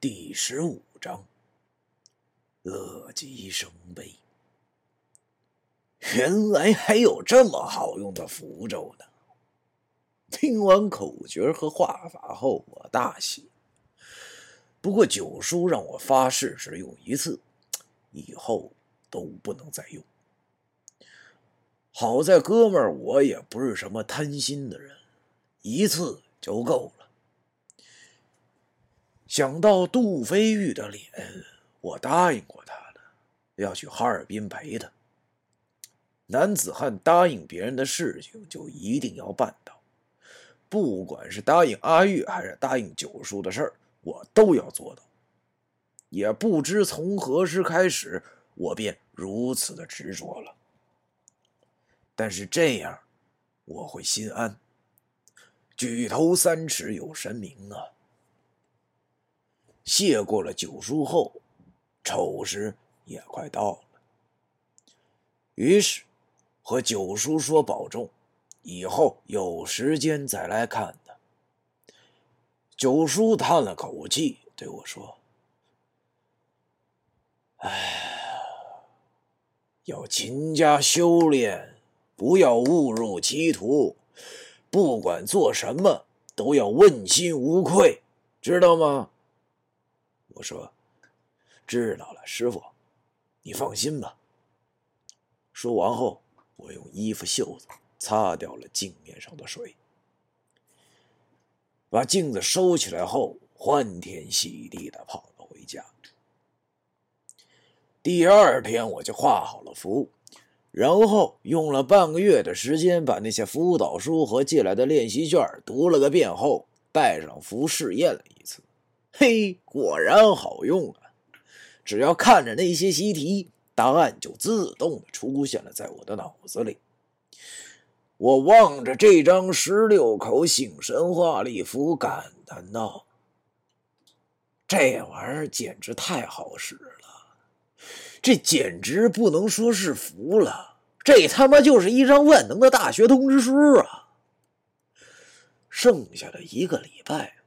第十五章，乐极生悲。原来还有这么好用的符咒呢！听完口诀和画法后，我大喜。不过九叔让我发誓只用一次，以后都不能再用。好在哥们儿我也不是什么贪心的人，一次就够了。想到杜飞玉的脸，我答应过他的，要去哈尔滨陪他。男子汉答应别人的事情，就一定要办到。不管是答应阿玉，还是答应九叔的事儿，我都要做到。也不知从何时开始，我便如此的执着了。但是这样，我会心安。举头三尺有神明啊！谢过了九叔后，丑时也快到了。于是和九叔说保重，以后有时间再来看他。九叔叹了口气，对我说：“哎，要勤加修炼，不要误入歧途。不管做什么，都要问心无愧，知道吗？”我说：“知道了，师傅，你放心吧。”说完后，我用衣服袖子擦掉了镜面上的水，把镜子收起来后，欢天喜地的跑了回家。第二天，我就画好了符，然后用了半个月的时间，把那些辅导书和借来的练习卷读了个遍后，带上符试验了一次。嘿，果然好用啊！只要看着那些习题，答案就自动的出现了在我的脑子里。我望着这张十六口醒神画力符，感叹道：“这玩意儿简直太好使了！这简直不能说是符了，这他妈就是一张万能的大学通知书啊！”剩下的一个礼拜。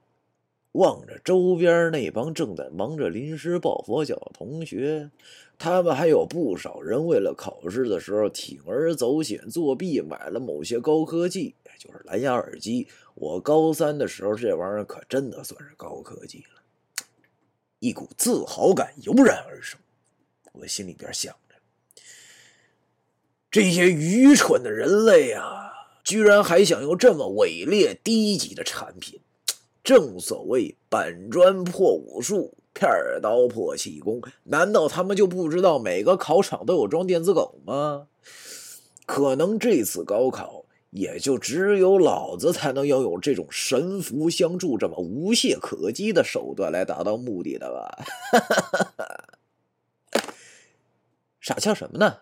望着周边那帮正在忙着临时抱佛脚的同学，他们还有不少人为了考试的时候铤而走险作弊，买了某些高科技，就是蓝牙耳机。我高三的时候，这玩意儿可真的算是高科技了。一股自豪感油然而生，我心里边想着：这些愚蠢的人类啊，居然还想用这么伪劣低级的产品！正所谓板砖破武术，片刀破气功，难道他们就不知道每个考场都有装电子狗吗？可能这次高考，也就只有老子才能拥有这种神符相助这么无懈可击的手段来达到目的的吧？傻笑什么呢？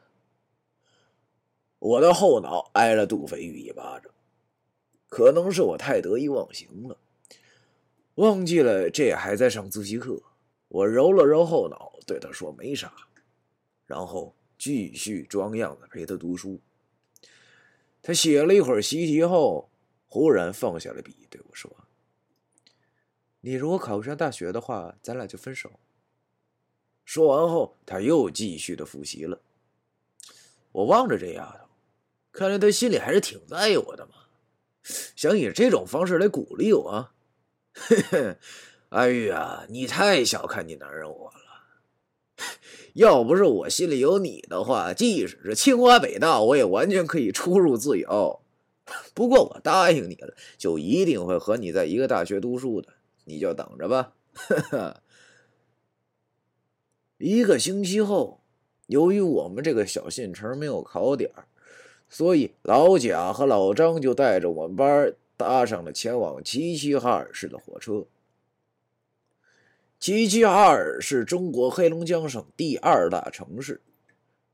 我的后脑挨了杜飞宇一巴掌，可能是我太得意忘形了。忘记了，这还在上自习课。我揉了揉后脑，对他说：“没啥。”然后继续装样子陪他读书。他写了一会儿习题后，忽然放下了笔，对我说：“你如果考不上大学的话，咱俩就分手。”说完后，他又继续的复习了。我望着这丫头，看来她心里还是挺在意我的嘛，想以这种方式来鼓励我。嘿，阿玉啊，你太小看你男人我了。要不是我心里有你的话，即使是清华北大，我也完全可以出入自由。不过我答应你了，就一定会和你在一个大学读书的，你就等着吧。一个星期后，由于我们这个小县城没有考点，所以老贾和老张就带着我们班。搭上了前往齐齐哈尔市的火车。齐齐哈尔是中国黑龙江省第二大城市，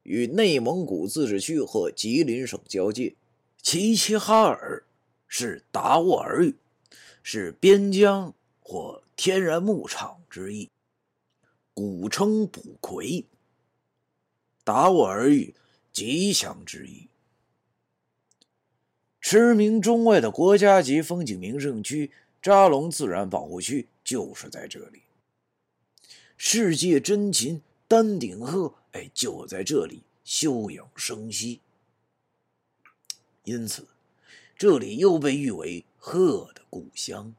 与内蒙古自治区和吉林省交界。齐齐哈尔是达斡尔语，是边疆或天然牧场之意，古称卜奎。达斡尔语吉祥之意。驰名中外的国家级风景名胜区扎龙自然保护区就是在这里。世界珍禽丹顶鹤，哎，就在这里休养生息。因此，这里又被誉为鹤的故乡，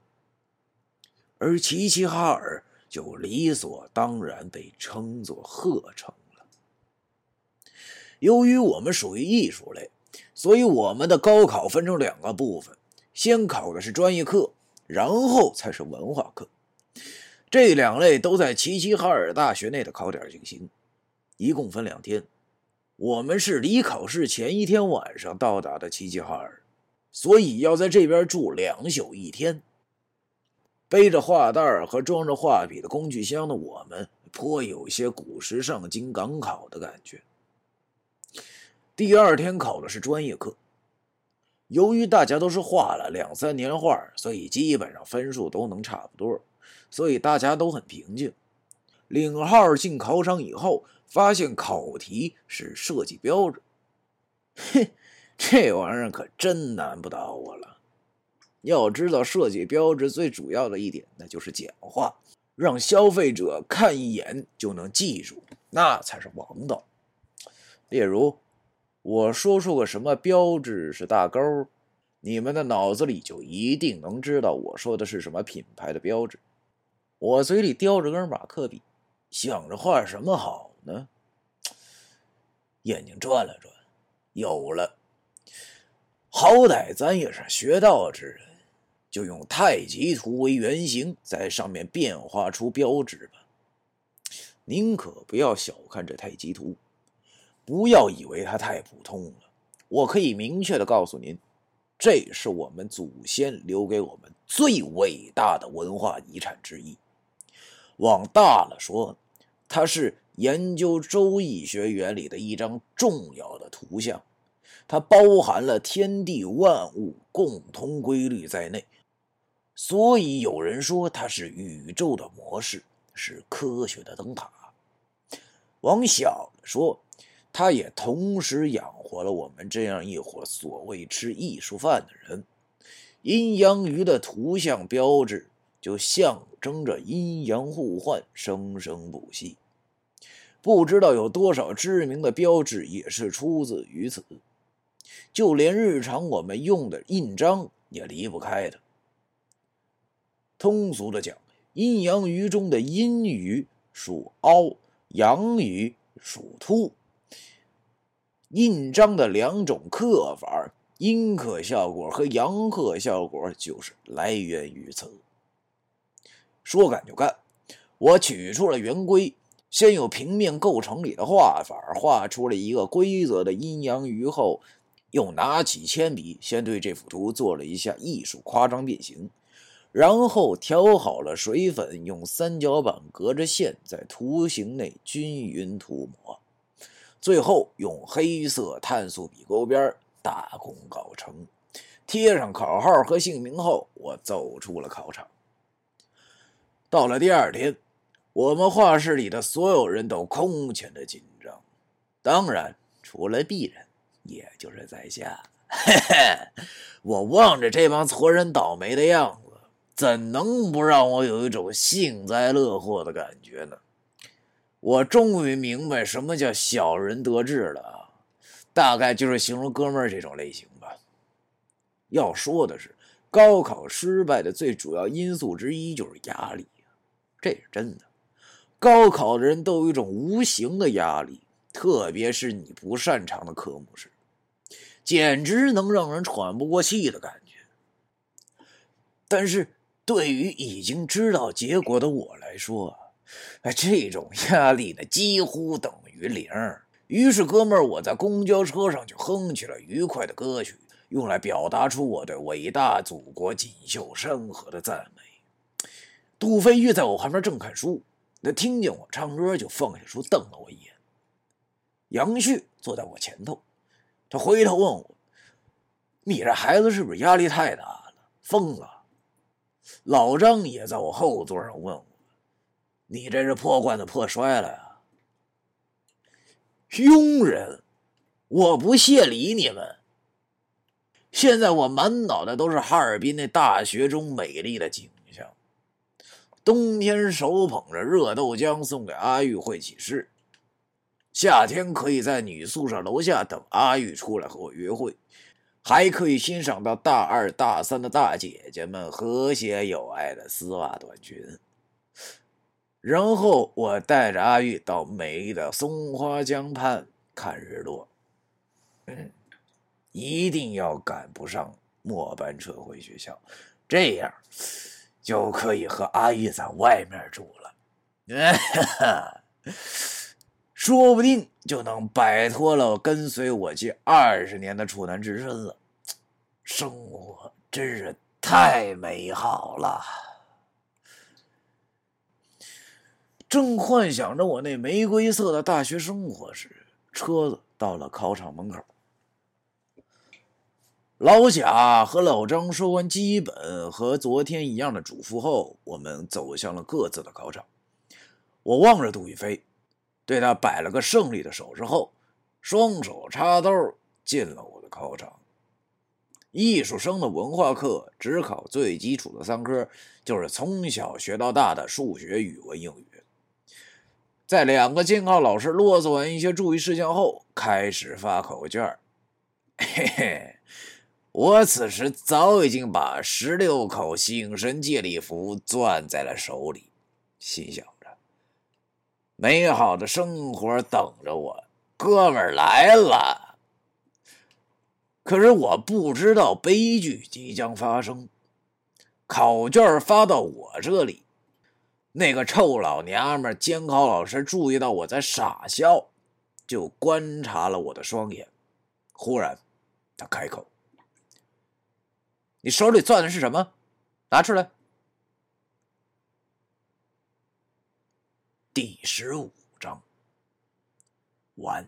而齐齐哈尔就理所当然被称作鹤城了。由于我们属于艺术类，所以我们的高考分成两个部分，先考的是专业课，然后才是文化课。这两类都在齐齐哈尔大学内的考点进行，一共分两天。我们是离考试前一天晚上到达的齐齐哈尔，所以要在这边住两宿一天。背着画袋和装着画笔的工具箱的我们，颇有些古时上京赶考的感觉。第二天考的是专业课，由于大家都是画了两三年画，所以基本上分数都能差不多，所以大家都很平静。领号进考场以后。发现考题是设计标志，嘿，这玩意儿可真难不倒我了。要知道，设计标志最主要的一点，那就是简化，让消费者看一眼就能记住，那才是王道。例如，我说出个什么标志是大钩，你们的脑子里就一定能知道我说的是什么品牌的标志。我嘴里叼着根马克笔，想着画什么好。呢？眼睛转了转，有了。好歹咱也是学道之人，就用太极图为原型，在上面变化出标志吧。您可不要小看这太极图，不要以为它太普通了。我可以明确的告诉您，这是我们祖先留给我们最伟大的文化遗产之一。往大了说，它是。研究周易学原理的一张重要的图像，它包含了天地万物共同规律在内，所以有人说它是宇宙的模式，是科学的灯塔。往小了说，它也同时养活了我们这样一伙所谓吃艺术饭的人。阴阳鱼的图像标志就象征着阴阳互换，生生不息。不知道有多少知名的标志也是出自于此，就连日常我们用的印章也离不开它。通俗的讲，阴阳鱼中的阴鱼属凹，阳鱼属凸。印章的两种刻法，阴刻效果和阳刻效果，就是来源于此。说干就干，我取出了圆规。先用平面构成里的画法，画出了一个规则的阴阳鱼后，又拿起铅笔，先对这幅图做了一下艺术夸张变形，然后调好了水粉，用三角板隔着线在图形内均匀涂抹，最后用黑色碳素笔勾边，大功告成。贴上考号和姓名后，我走出了考场。到了第二天。我们画室里的所有人都空前的紧张，当然除了鄙人，也就是在下。嘿嘿，我望着这帮挫人倒霉的样子，怎能不让我有一种幸灾乐祸的感觉呢？我终于明白什么叫小人得志了，大概就是形容哥们儿这种类型吧。要说的是，高考失败的最主要因素之一就是压力，这是真的。高考的人都有一种无形的压力，特别是你不擅长的科目时，简直能让人喘不过气的感觉。但是对于已经知道结果的我来说，哎，这种压力呢几乎等于零。于是，哥们儿，我在公交车上就哼起了愉快的歌曲，用来表达出我对伟大祖国锦绣山河的赞美。杜飞玉在我旁边正看书。他听见我唱歌，就放下书，瞪了我一眼。杨旭坐在我前头，他回头问我：“你这孩子是不是压力太大了，疯了？”老张也在我后座上问我：“你这是破罐子破摔了呀？”庸人，我不屑理你们。现在我满脑袋都是哈尔滨那大学中美丽的景象。冬天手捧着热豆浆送给阿玉会起誓，夏天可以在女宿舍楼下等阿玉出来和我约会，还可以欣赏到大二大三的大姐姐们和谐有爱的丝袜短裙。然后我带着阿玉到美丽的松花江畔看日落。嗯，一定要赶不上末班车回学校，这样。就可以和阿玉在外面住了，说不定就能摆脱了跟随我近二十年的处男之身了。生活真是太美好了。正幻想着我那玫瑰色的大学生活时，车子到了考场门口。老贾和老张说完基本和昨天一样的嘱咐后，我们走向了各自的考场。我望着杜宇飞，对他摆了个胜利的手势后，双手插兜进了我的考场。艺术生的文化课只考最基础的三科，就是从小学到大的数学、语文、英语。在两个监考老师啰嗦完一些注意事项后，开始发考卷嘿嘿。我此时早已经把十六口醒神借力符攥在了手里，心想着：美好的生活等着我，哥们来了。可是我不知道悲剧即将发生。考卷发到我这里，那个臭老娘们监考老师注意到我在傻笑，就观察了我的双眼。忽然，他开口。你手里攥的是什么？拿出来。第十五章完。